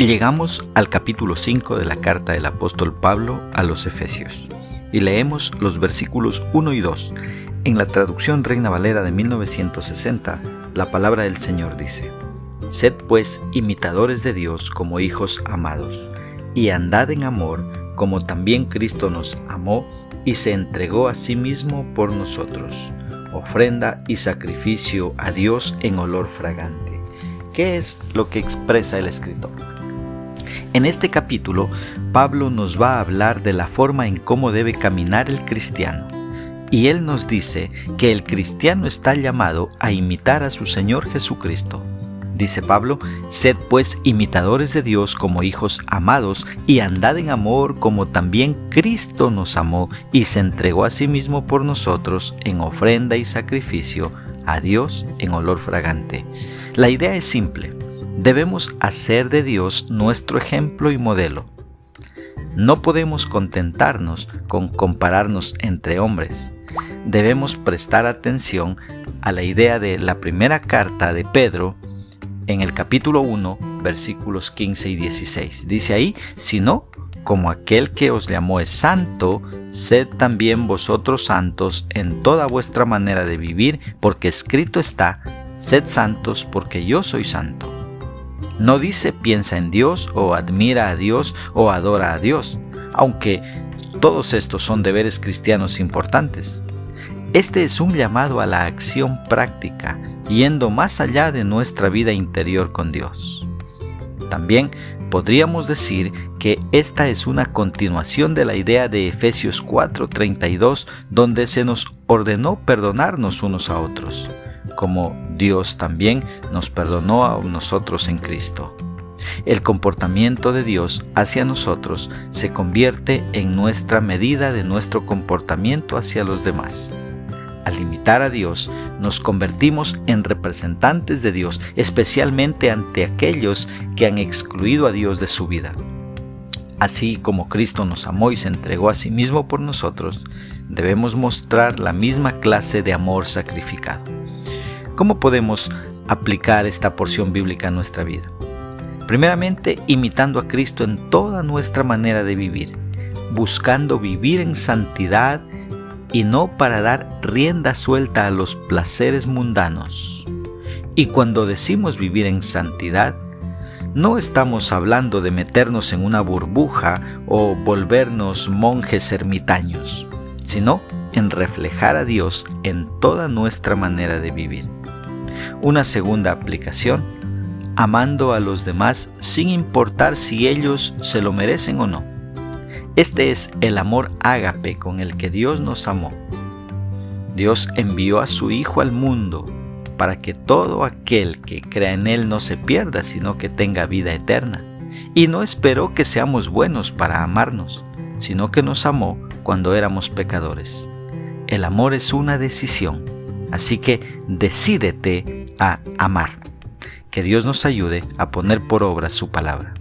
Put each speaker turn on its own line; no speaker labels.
Y llegamos al capítulo 5 de la carta del apóstol Pablo a los Efesios. Y leemos los versículos 1 y 2. En la traducción Reina Valera de 1960, la palabra del Señor dice, Sed pues imitadores de Dios como hijos amados, y andad en amor como también Cristo nos amó y se entregó a sí mismo por nosotros, ofrenda y sacrificio a Dios en olor fragante. ¿Qué es lo que expresa el escritor? En este capítulo, Pablo nos va a hablar de la forma en cómo debe caminar el cristiano. Y él nos dice que el cristiano está llamado a imitar a su Señor Jesucristo. Dice Pablo, sed pues imitadores de Dios como hijos amados y andad en amor como también Cristo nos amó y se entregó a sí mismo por nosotros en ofrenda y sacrificio a Dios en olor fragante. La idea es simple debemos hacer de Dios nuestro ejemplo y modelo. No podemos contentarnos con compararnos entre hombres. Debemos prestar atención a la idea de la primera carta de Pedro en el capítulo 1, versículos 15 y 16. Dice ahí, si no, como aquel que os llamó es santo, sed también vosotros santos en toda vuestra manera de vivir, porque escrito está, sed santos porque yo soy santo. No dice piensa en Dios o admira a Dios o adora a Dios, aunque todos estos son deberes cristianos importantes. Este es un llamado a la acción práctica, yendo más allá de nuestra vida interior con Dios. También podríamos decir que esta es una continuación de la idea de Efesios 4:32, donde se nos ordenó perdonarnos unos a otros como Dios también nos perdonó a nosotros en Cristo. El comportamiento de Dios hacia nosotros se convierte en nuestra medida de nuestro comportamiento hacia los demás. Al imitar a Dios, nos convertimos en representantes de Dios, especialmente ante aquellos que han excluido a Dios de su vida. Así como Cristo nos amó y se entregó a sí mismo por nosotros, debemos mostrar la misma clase de amor sacrificado. ¿Cómo podemos aplicar esta porción bíblica a nuestra vida? Primeramente, imitando a Cristo en toda nuestra manera de vivir, buscando vivir en santidad y no para dar rienda suelta a los placeres mundanos. Y cuando decimos vivir en santidad, no estamos hablando de meternos en una burbuja o volvernos monjes ermitaños, sino en reflejar a Dios en toda nuestra manera de vivir. Una segunda aplicación, amando a los demás sin importar si ellos se lo merecen o no. Este es el amor ágape con el que Dios nos amó. Dios envió a su Hijo al mundo para que todo aquel que crea en Él no se pierda, sino que tenga vida eterna. Y no esperó que seamos buenos para amarnos, sino que nos amó cuando éramos pecadores. El amor es una decisión Así que decídete a amar. Que Dios nos ayude a poner por obra su palabra.